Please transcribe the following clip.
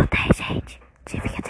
Não tem, gente. Devia ter.